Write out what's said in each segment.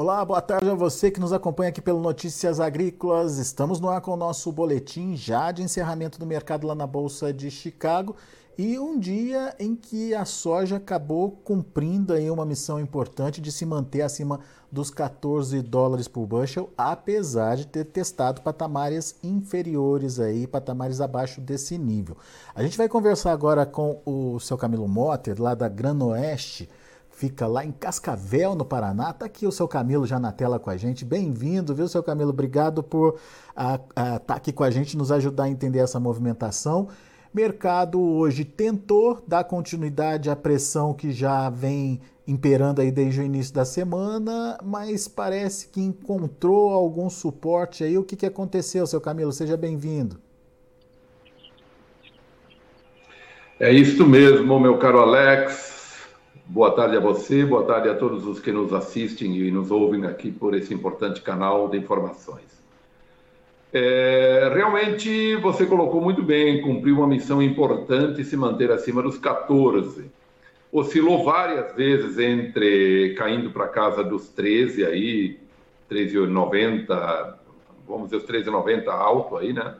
Olá, boa tarde a você que nos acompanha aqui pelo Notícias Agrícolas. Estamos no ar com o nosso boletim já de encerramento do mercado lá na Bolsa de Chicago e um dia em que a soja acabou cumprindo aí uma missão importante de se manter acima dos 14 dólares por bushel, apesar de ter testado patamares inferiores aí, patamares abaixo desse nível. A gente vai conversar agora com o seu Camilo Motter, lá da Granoeste, fica lá em Cascavel, no Paraná. Está aqui o seu Camilo já na tela com a gente. Bem-vindo, viu, seu Camilo? Obrigado por estar tá aqui com a gente, nos ajudar a entender essa movimentação. Mercado hoje tentou dar continuidade à pressão que já vem imperando aí desde o início da semana, mas parece que encontrou algum suporte aí. O que, que aconteceu, seu Camilo? Seja bem-vindo. É isso mesmo, meu caro Alex. Boa tarde a você, boa tarde a todos os que nos assistem e nos ouvem aqui por esse importante canal de informações. É, realmente você colocou muito bem, cumpriu uma missão importante se manter acima dos 14. Oscilou várias vezes entre caindo para casa dos 13 aí, 13,90, vamos dizer os 13,90 alto aí, né?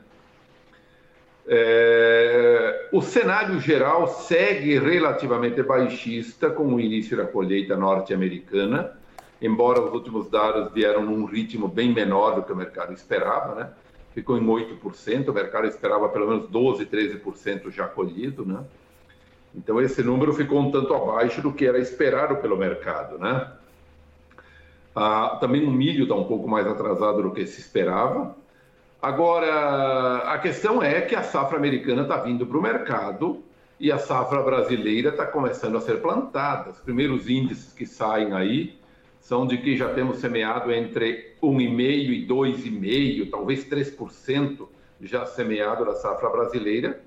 É, o cenário geral segue relativamente baixista com o início da colheita norte-americana, embora os últimos dados vieram num ritmo bem menor do que o mercado esperava, né? Ficou em 8%, o mercado esperava pelo menos 12, 13% já colhido, né? Então esse número ficou um tanto abaixo do que era esperado pelo mercado, né? Ah, também o milho está um pouco mais atrasado do que se esperava. Agora, a questão é que a safra americana está vindo para o mercado e a safra brasileira está começando a ser plantada. Os primeiros índices que saem aí são de que já temos semeado entre 1,5% e 2,5%, talvez 3% já semeado da safra brasileira.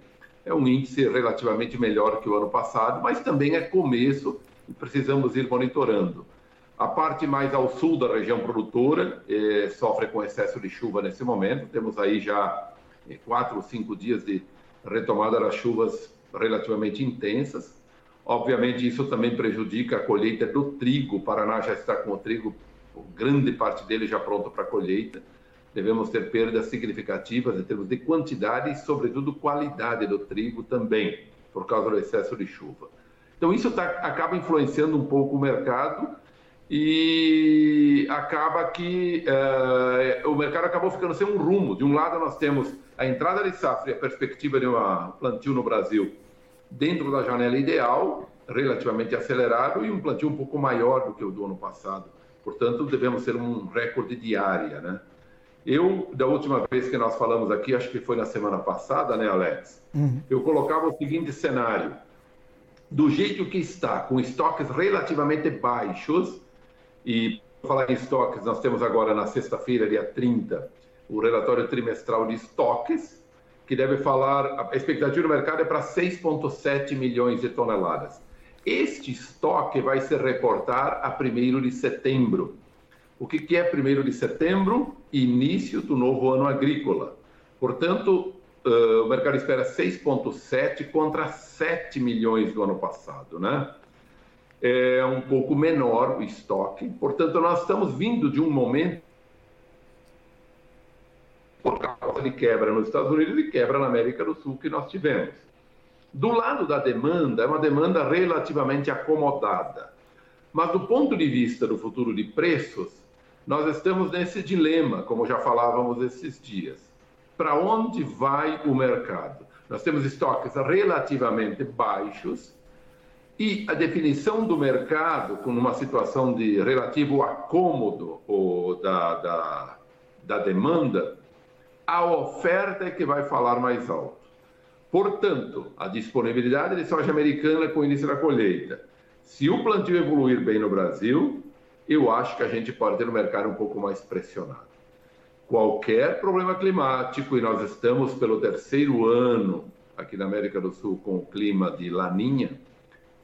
É um índice relativamente melhor que o ano passado, mas também é começo e precisamos ir monitorando. A parte mais ao sul da região produtora eh, sofre com excesso de chuva nesse momento. Temos aí já eh, quatro ou cinco dias de retomada das chuvas relativamente intensas. Obviamente, isso também prejudica a colheita do trigo. O Paraná já está com o trigo, grande parte dele já pronto para colheita. Devemos ter perdas significativas em termos de quantidade e, sobretudo, qualidade do trigo também, por causa do excesso de chuva. Então, isso tá, acaba influenciando um pouco o mercado e acaba que uh, o mercado acabou ficando sem um rumo. De um lado, nós temos a entrada de safra e a perspectiva de um plantio no Brasil dentro da janela ideal, relativamente acelerado, e um plantio um pouco maior do que o do ano passado. Portanto, devemos ter um recorde diária, né? Eu, da última vez que nós falamos aqui, acho que foi na semana passada, né, Alex? Uhum. Eu colocava o seguinte cenário: do jeito que está, com estoques relativamente baixos, e falar em estoques, nós temos agora na sexta-feira, dia 30, o relatório trimestral de estoques, que deve falar, a expectativa do mercado é para 6,7 milhões de toneladas. Este estoque vai se reportar a 1 de setembro. O que, que é 1 de setembro? Início do novo ano agrícola. Portanto, uh, o mercado espera 6,7 contra 7 milhões do ano passado, né? É um pouco menor o estoque. Portanto, nós estamos vindo de um momento por causa de quebra nos Estados Unidos e quebra na América do Sul que nós tivemos. Do lado da demanda, é uma demanda relativamente acomodada. Mas do ponto de vista do futuro de preços, nós estamos nesse dilema, como já falávamos esses dias. Para onde vai o mercado? Nós temos estoques relativamente baixos, e a definição do mercado, com uma situação de relativo acômodo ou da, da, da demanda, a oferta é que vai falar mais alto. Portanto, a disponibilidade de soja americana com o início da colheita. Se o plantio evoluir bem no Brasil, eu acho que a gente pode ter um mercado um pouco mais pressionado. Qualquer problema climático, e nós estamos pelo terceiro ano aqui na América do Sul com o clima de laninha,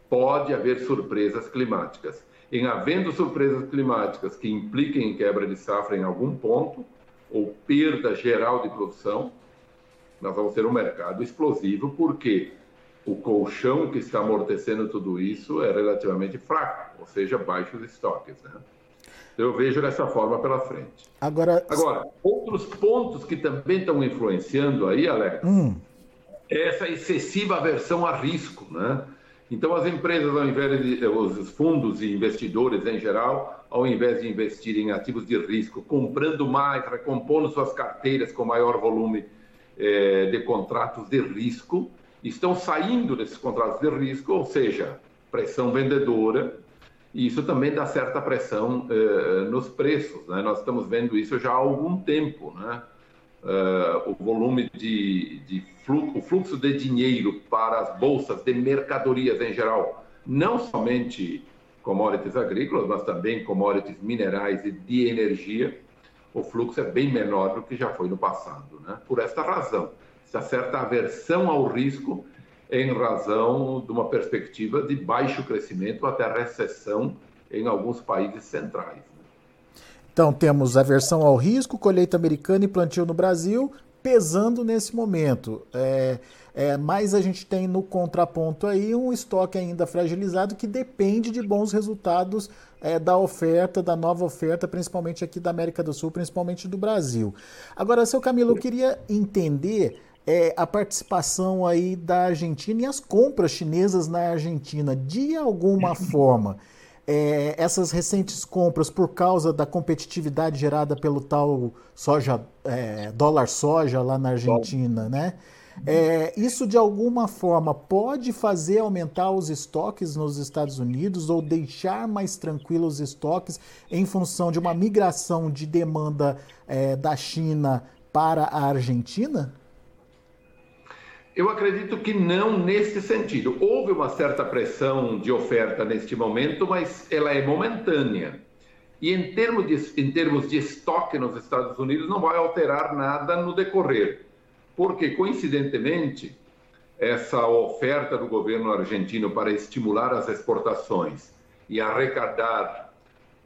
pode haver surpresas climáticas. Em havendo surpresas climáticas que impliquem em quebra de safra em algum ponto, ou perda geral de produção, nós vamos ter um mercado explosivo, porque o colchão que está amortecendo tudo isso é relativamente fraco, ou seja, baixos estoques. Né? Eu vejo dessa forma pela frente. Agora, Agora outros pontos que também estão influenciando aí, Alex, hum. é essa excessiva aversão a risco, né? Então, as empresas, ao invés de, os fundos e investidores em geral, ao invés de investir em ativos de risco, comprando mais, recompondo suas carteiras com maior volume eh, de contratos de risco, estão saindo desses contratos de risco, ou seja, pressão vendedora, e isso também dá certa pressão eh, nos preços. Né? Nós estamos vendo isso já há algum tempo. Né? Uh, o volume de, de fluxo, o fluxo de dinheiro para as bolsas de mercadorias em geral, não somente commodities agrícolas, mas também commodities minerais e de energia, o fluxo é bem menor do que já foi no passado. Né? Por esta razão, essa certa aversão ao risco em razão de uma perspectiva de baixo crescimento até recessão em alguns países centrais. Então temos aversão ao risco, colheita americana e plantio no Brasil pesando nesse momento. É, é, mas a gente tem no contraponto aí um estoque ainda fragilizado que depende de bons resultados é, da oferta, da nova oferta, principalmente aqui da América do Sul, principalmente do Brasil. Agora, seu Camilo, eu queria entender é, a participação aí da Argentina e as compras chinesas na Argentina, de alguma forma é, essas recentes compras por causa da competitividade gerada pelo tal soja, é, dólar soja lá na Argentina, né? É, isso de alguma forma pode fazer aumentar os estoques nos Estados Unidos ou deixar mais tranquilos os estoques em função de uma migração de demanda é, da China para a Argentina? Eu acredito que não nesse sentido. Houve uma certa pressão de oferta neste momento, mas ela é momentânea. E em termos de, em termos de estoque nos Estados Unidos, não vai alterar nada no decorrer. Porque, coincidentemente, essa oferta do governo argentino para estimular as exportações e arrecadar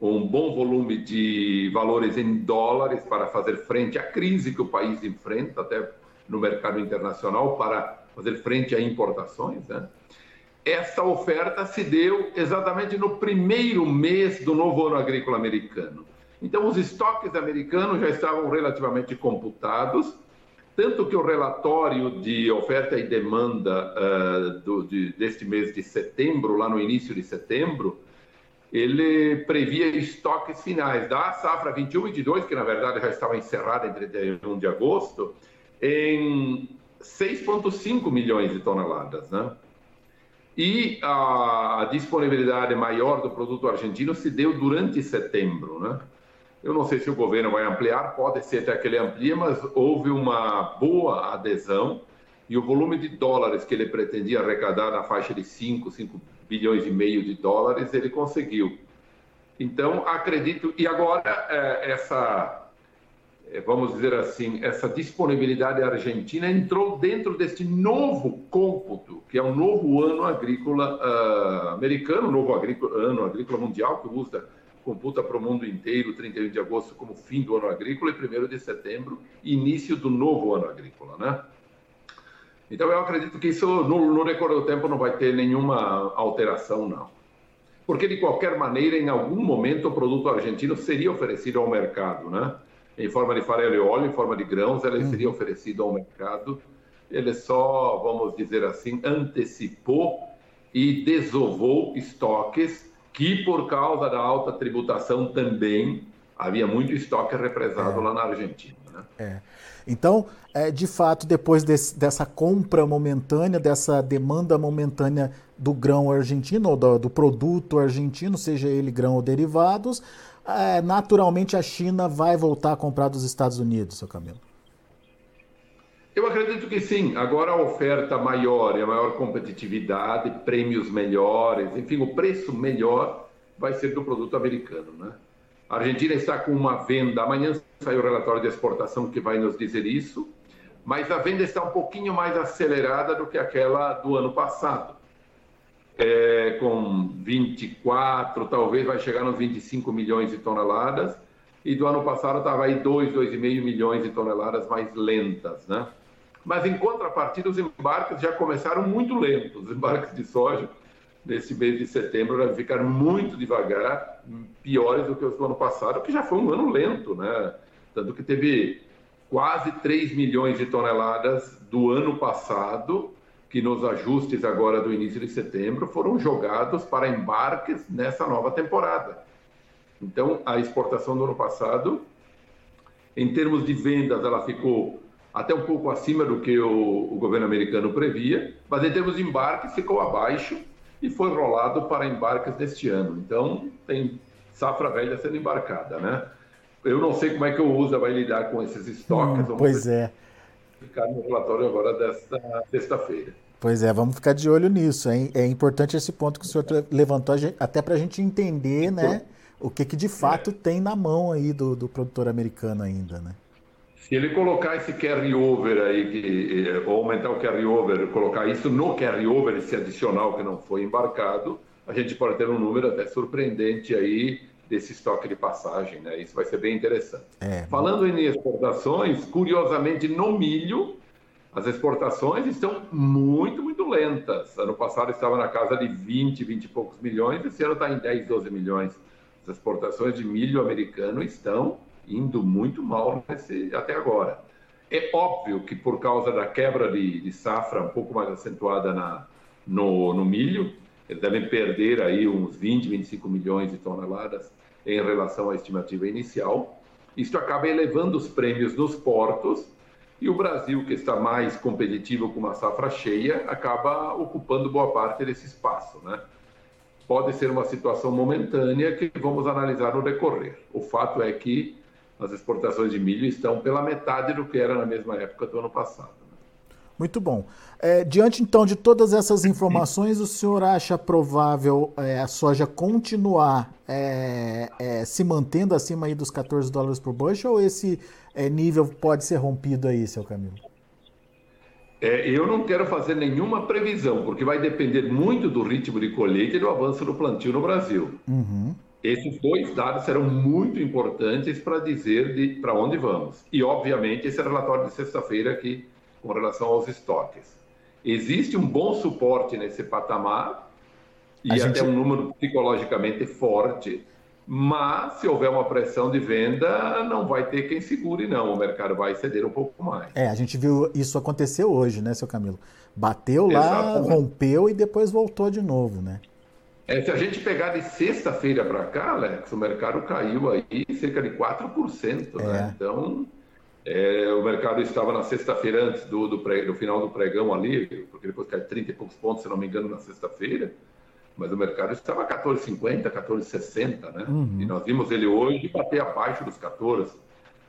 um bom volume de valores em dólares para fazer frente à crise que o país enfrenta, até no mercado internacional para fazer frente a importações, né? Essa oferta se deu exatamente no primeiro mês do novo ano agrícola americano. Então, os estoques americanos já estavam relativamente computados, tanto que o relatório de oferta e demanda uh, do, de, deste mês de setembro, lá no início de setembro, ele previa estoques finais da safra 21 e 22, que na verdade já estava encerrada em 31 de agosto, em 6,5 milhões de toneladas, né? E a disponibilidade maior do produto argentino se deu durante setembro, né? Eu não sei se o governo vai ampliar, pode ser até que ele amplie, mas houve uma boa adesão e o volume de dólares que ele pretendia arrecadar na faixa de 5, 5 bilhões e meio de dólares, ele conseguiu. Então, acredito, e agora é, essa vamos dizer assim, essa disponibilidade argentina entrou dentro deste novo cômputo, que é o novo ano agrícola uh, americano, novo agrícola, ano agrícola mundial, que usa, computa para o mundo inteiro 31 de agosto como fim do ano agrícola e 1 de setembro, início do novo ano agrícola, né? Então eu acredito que isso, no, no do tempo, não vai ter nenhuma alteração, não. Porque, de qualquer maneira, em algum momento, o produto argentino seria oferecido ao mercado, né? Em forma de farelo e óleo, em forma de grãos, ela seria uhum. oferecida ao mercado. Ele só, vamos dizer assim, antecipou e desovou estoques que, por causa da alta tributação, também havia muito estoque represado é. lá na Argentina. Né? É. Então, é, de fato, depois desse, dessa compra momentânea, dessa demanda momentânea do grão argentino, ou do, do produto argentino, seja ele grão ou derivados, naturalmente a China vai voltar a comprar dos Estados Unidos, seu Camilo? Eu acredito que sim. Agora a oferta maior e a maior competitividade, prêmios melhores, enfim, o preço melhor vai ser do produto americano, né? A Argentina está com uma venda, amanhã sai o relatório de exportação que vai nos dizer isso, mas a venda está um pouquinho mais acelerada do que aquela do ano passado é, com 24, talvez vai chegar nos 25 milhões de toneladas, e do ano passado estava aí 2, 2,5 milhões de toneladas mais lentas, né? Mas em contrapartida, os embarques já começaram muito lentos, os embarques de soja nesse mês de setembro vai ficar muito devagar, piores do que os do ano passado, que já foi um ano lento, né? Tanto que teve quase 3 milhões de toneladas do ano passado, que nos ajustes agora do início de setembro foram jogados para embarques nessa nova temporada. Então, a exportação do ano passado, em termos de vendas, ela ficou até um pouco acima do que o, o governo americano previa, mas em termos de embarques ficou abaixo e foi rolado para embarques deste ano. Então, tem safra velha sendo embarcada, né? Eu não sei como é que o USA vai lidar com esses estoques. Hum, pois é. Ficar no relatório agora desta sexta-feira. Pois é, vamos ficar de olho nisso. É, é importante esse ponto que o senhor levantou, até para a gente entender, né, o que, que de fato é. tem na mão aí do, do produtor americano ainda, né? Se ele colocar esse carry-over aí, que, eh, ou aumentar o carry-over, colocar isso no carry-over, esse adicional que não foi embarcado, a gente pode ter um número até surpreendente aí desse estoque de passagem, né? Isso vai ser bem interessante. É, Falando em exportações, curiosamente no milho, as exportações estão muito, muito lentas. Ano passado estava na casa de 20, 20 e poucos milhões, esse ano está em 10, 12 milhões. As exportações de milho americano estão indo muito mal nesse, até agora. É óbvio que por causa da quebra de, de safra um pouco mais acentuada na, no, no, milho, eles devem perder aí uns 20, 25 milhões de toneladas em relação à estimativa inicial. Isso acaba elevando os prêmios nos portos e o Brasil, que está mais competitivo com uma safra cheia, acaba ocupando boa parte desse espaço, né? Pode ser uma situação momentânea que vamos analisar no decorrer. O fato é que as exportações de milho estão pela metade do que era na mesma época do ano passado. Muito bom. É, diante então de todas essas informações, o senhor acha provável é, a soja continuar é, é se mantendo acima aí dos 14 dólares por bushel ou esse é, nível pode ser rompido aí, seu Camilo? É, eu não quero fazer nenhuma previsão, porque vai depender muito do ritmo de colheita e do avanço do plantio no Brasil. Uhum. Esses dois dados serão muito importantes para dizer para onde vamos. E, obviamente, esse relatório de sexta-feira aqui, com relação aos estoques. Existe um bom suporte nesse patamar e gente... até um número psicologicamente forte, mas se houver uma pressão de venda, não vai ter quem segure, não. O mercado vai ceder um pouco mais. É, a gente viu isso acontecer hoje, né, seu Camilo? Bateu lá, Exatamente. rompeu e depois voltou de novo, né? É, se a gente pegar de sexta-feira para cá, Alex, o mercado caiu aí cerca de 4%. Né? É. Né? Então, é, o mercado estava na sexta-feira antes do, do, pré, do, final do pregão ali, porque depois caiu 30 e poucos pontos, se não me engano, na sexta-feira. Mas o mercado estava 14,50, 14,60, né? Uhum. E nós vimos ele hoje bater abaixo dos 14.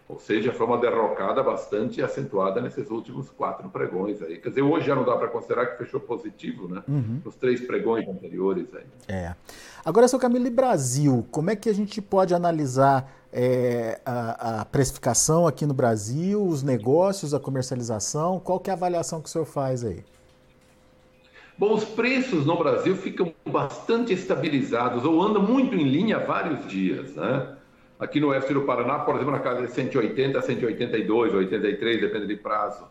Ou seja, foi uma derrocada bastante acentuada nesses últimos quatro pregões aí. Quer dizer, hoje já não dá para considerar que fechou positivo, né? Uhum. Nos três pregões anteriores aí. É. Agora, seu Camilo, e Brasil? Como é que a gente pode analisar é, a, a, precificação aqui no Brasil, os negócios, a comercialização? Qual que é a avaliação que o senhor faz aí? Bom, os preços no Brasil ficam bastante estabilizados ou andam muito em linha há vários dias, né? Aqui no oeste do Paraná, por exemplo, na casa de 180, 182, 83, depende de prazo.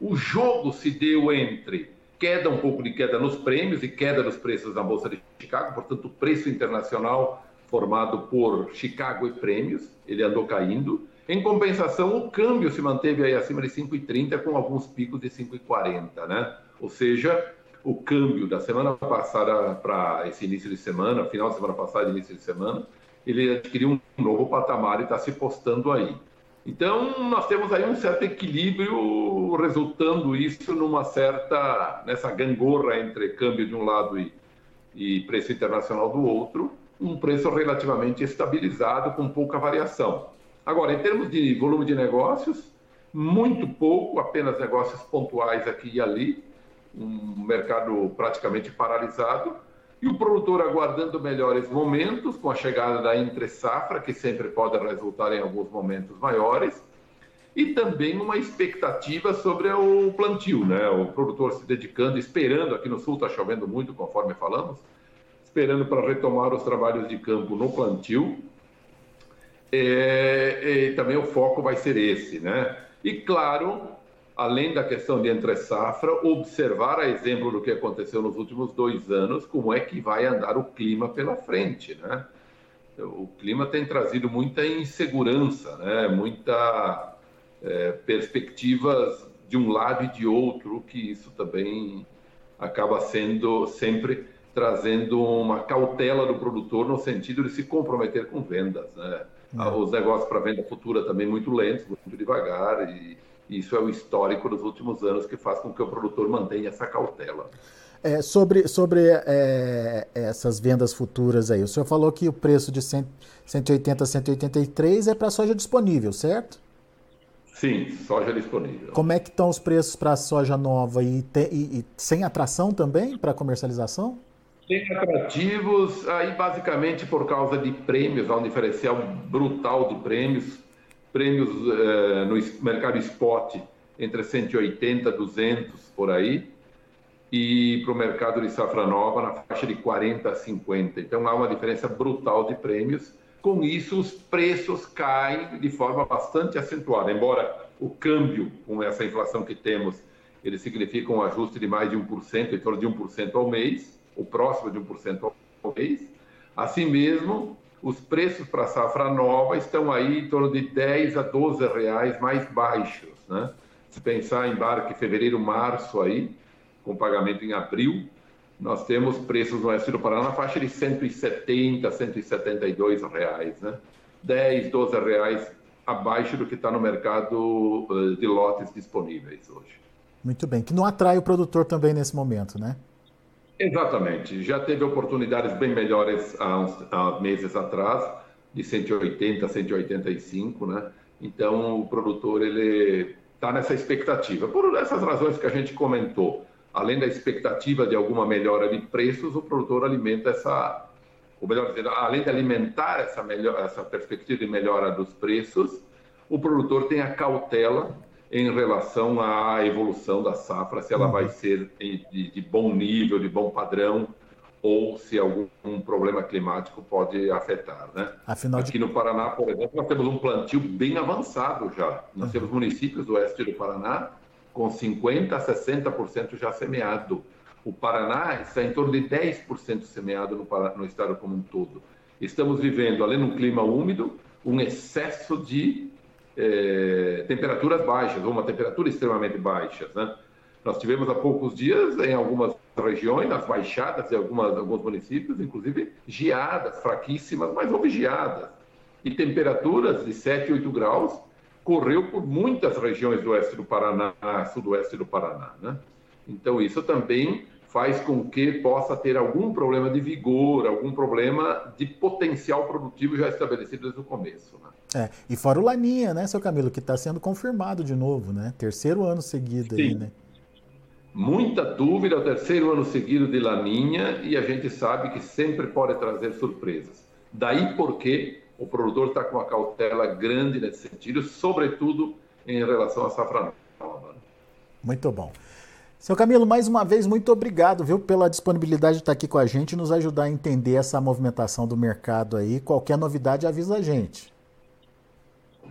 O jogo se deu entre queda, um pouco de queda nos prêmios e queda dos preços na Bolsa de Chicago, portanto, o preço internacional formado por Chicago e prêmios, ele andou caindo. Em compensação, o câmbio se manteve aí acima de 5,30 com alguns picos de 5,40, né? Ou seja, o câmbio da semana passada para esse início de semana, final de semana passada, início de semana, ele adquiriu um novo patamar e está se postando aí. Então, nós temos aí um certo equilíbrio, resultando isso numa certa, nessa gangorra entre câmbio de um lado e, e preço internacional do outro, um preço relativamente estabilizado, com pouca variação. Agora, em termos de volume de negócios, muito pouco, apenas negócios pontuais aqui e ali, um mercado praticamente paralisado, e o produtor aguardando melhores momentos, com a chegada da entre-safra, que sempre pode resultar em alguns momentos maiores, e também uma expectativa sobre o plantio, né? O produtor se dedicando, esperando, aqui no sul está chovendo muito, conforme falamos, esperando para retomar os trabalhos de campo no plantio. É, e também o foco vai ser esse, né? E claro, além da questão de entre safra, observar a exemplo do que aconteceu nos últimos dois anos, como é que vai andar o clima pela frente, né? O clima tem trazido muita insegurança, né? Muita é, perspectivas de um lado e de outro, que isso também acaba sendo sempre trazendo uma cautela do produtor no sentido de se comprometer com vendas, né? É. Os negócios para venda futura também muito lentos, muito devagar e isso é o histórico dos últimos anos que faz com que o produtor mantenha essa cautela. É, sobre sobre é, essas vendas futuras aí, o senhor falou que o preço de 100, 180 a 183 é para soja disponível, certo? Sim, soja disponível. Como é que estão os preços para a soja nova e, te, e, e sem atração também para comercialização? Sem atrativos, aí basicamente por causa de prêmios, há um diferencial brutal de prêmios prêmios uh, no mercado spot entre 180 e 200 por aí, e para o mercado de safra nova na faixa de 40 a 50. Então há uma diferença brutal de prêmios. Com isso, os preços caem de forma bastante acentuada, embora o câmbio, com essa inflação que temos, ele significa um ajuste de mais de 1%, em torno de 1% ao mês, ou próximo de 1% ao mês. Assim mesmo, os preços para safra nova estão aí em torno de 10 a 12 reais mais baixos, né? Se pensar em embarque fevereiro, março aí, com pagamento em abril, nós temos preços no oeste do Paraná na faixa de 170, 172 reais, né? 10, 12 reais abaixo do que está no mercado eh, de lotes disponíveis hoje. Muito bem, que não atrai o produtor também nesse momento, né? Exatamente. Já teve oportunidades bem melhores há, uns, há meses atrás, de 180 a 185, né? Então, o produtor ele está nessa expectativa. Por essas razões que a gente comentou, além da expectativa de alguma melhora de preços, o produtor alimenta essa, ou melhor dizendo, além de alimentar essa, melhor, essa perspectiva de melhora dos preços, o produtor tem a cautela em relação à evolução da safra, se ela uhum. vai ser de, de, bom nível, de bom padrão, ou se algum um problema climático pode afetar. Né? Afinal Aqui de... no Paraná, por exemplo, nós temos um plantio bem avançado já. Nós uhum. temos municípios do oeste do Paraná com 50% a 60% já semeado. O Paraná está em torno de 10% semeado no, no estado como um todo. Estamos vivendo, além de um clima úmido, um excesso de é, temperaturas baixas, ou uma temperatura extremamente baixa. Né? Nós tivemos há poucos dias, em algumas regiões, nas baixadas de algumas, alguns municípios, inclusive geadas fraquíssimas, mas houve geadas. E temperaturas de 7, 8 graus correu por muitas regiões do oeste do Paraná, sudoeste do Paraná. Né? Então, isso também faz com que possa ter algum problema de vigor, algum problema de potencial produtivo já estabelecido desde o começo. Né? É, e fora o Laninha, né, seu Camilo, que está sendo confirmado de novo, né? Terceiro ano seguido Sim. aí, né? Muita dúvida, o terceiro ano seguido de Laninha, e a gente sabe que sempre pode trazer surpresas. Daí porque o produtor está com uma cautela grande nesse sentido, sobretudo em relação à safra nova. Né? Muito bom. Seu Camilo, mais uma vez, muito obrigado, viu, pela disponibilidade de estar aqui com a gente e nos ajudar a entender essa movimentação do mercado aí. Qualquer novidade, avisa a gente.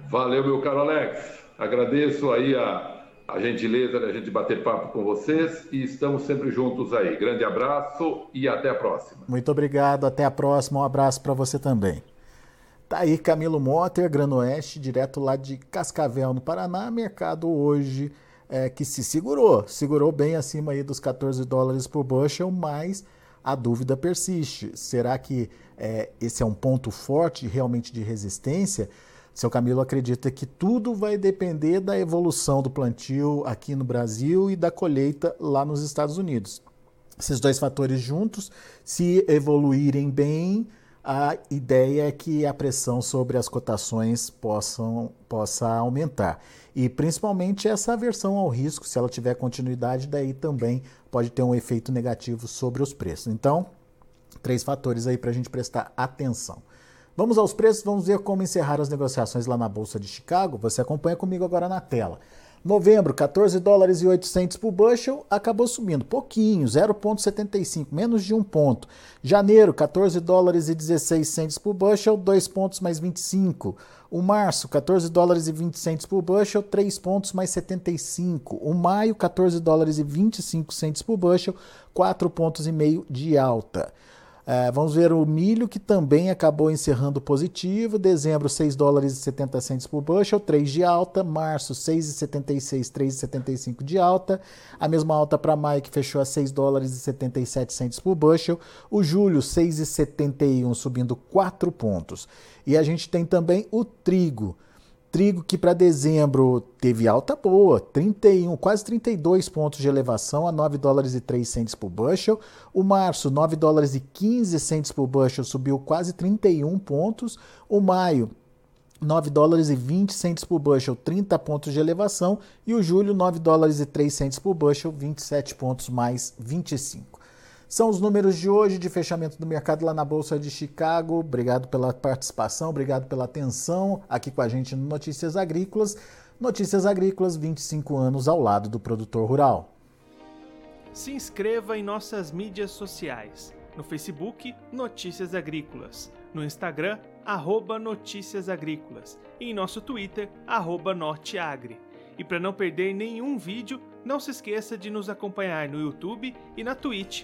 Valeu, meu caro Alex. Agradeço aí a, a gentileza de a gente bater papo com vocês e estamos sempre juntos aí. Grande abraço e até a próxima. Muito obrigado, até a próxima. Um abraço para você também. Tá aí Camilo Motter, Granoeste, direto lá de Cascavel, no Paraná. Mercado hoje é, que se segurou, segurou bem acima aí dos 14 dólares por bushel, mas a dúvida persiste. Será que é, esse é um ponto forte realmente de resistência? Seu Camilo acredita que tudo vai depender da evolução do plantio aqui no Brasil e da colheita lá nos Estados Unidos. Esses dois fatores juntos, se evoluírem bem, a ideia é que a pressão sobre as cotações possam, possa aumentar. E principalmente essa aversão ao risco, se ela tiver continuidade, daí também pode ter um efeito negativo sobre os preços. Então, três fatores aí para a gente prestar atenção. Vamos aos preços, vamos ver como encerrar as negociações lá na Bolsa de Chicago. Você acompanha comigo agora na tela. Novembro, 14 dólares e 800 por bushel, acabou subindo pouquinho, 0,75, menos de um ponto. Janeiro, 14 dólares e 16 centes por bushel, 2 pontos mais 25. O março, 14 dólares e 20 centes por bushel, 3 pontos mais 75. O maio, 14 dólares e 25 centes por bushel, 4 pontos e meio de alta. É, vamos ver o milho, que também acabou encerrando positivo. Dezembro, 6 dólares e 70 centos por bushel, 3 de alta. Março, 6,76, 3,75 de alta. A mesma alta para maio, que fechou a 6 dólares e 77 centos por bushel. O julho, 6,71, subindo 4 pontos. E a gente tem também o trigo. Trigo que para dezembro teve alta boa, 31, quase 32 pontos de elevação a 9 dólares e 3 centes por bushel. O março, 9 dólares e 15 centes por bushel, subiu quase 31 pontos. O maio, 9 dólares e 20 centes por bushel, 30 pontos de elevação. E o julho, 9 dólares e 3 centes por bushel, 27 pontos mais 25. São os números de hoje de fechamento do mercado lá na Bolsa de Chicago. Obrigado pela participação, obrigado pela atenção aqui com a gente no Notícias Agrícolas. Notícias Agrícolas, 25 anos ao lado do produtor rural. Se inscreva em nossas mídias sociais. No Facebook, Notícias Agrícolas. No Instagram, arroba Notícias Agrícolas. E em nosso Twitter, arroba Norteagri. E para não perder nenhum vídeo, não se esqueça de nos acompanhar no YouTube e na Twitch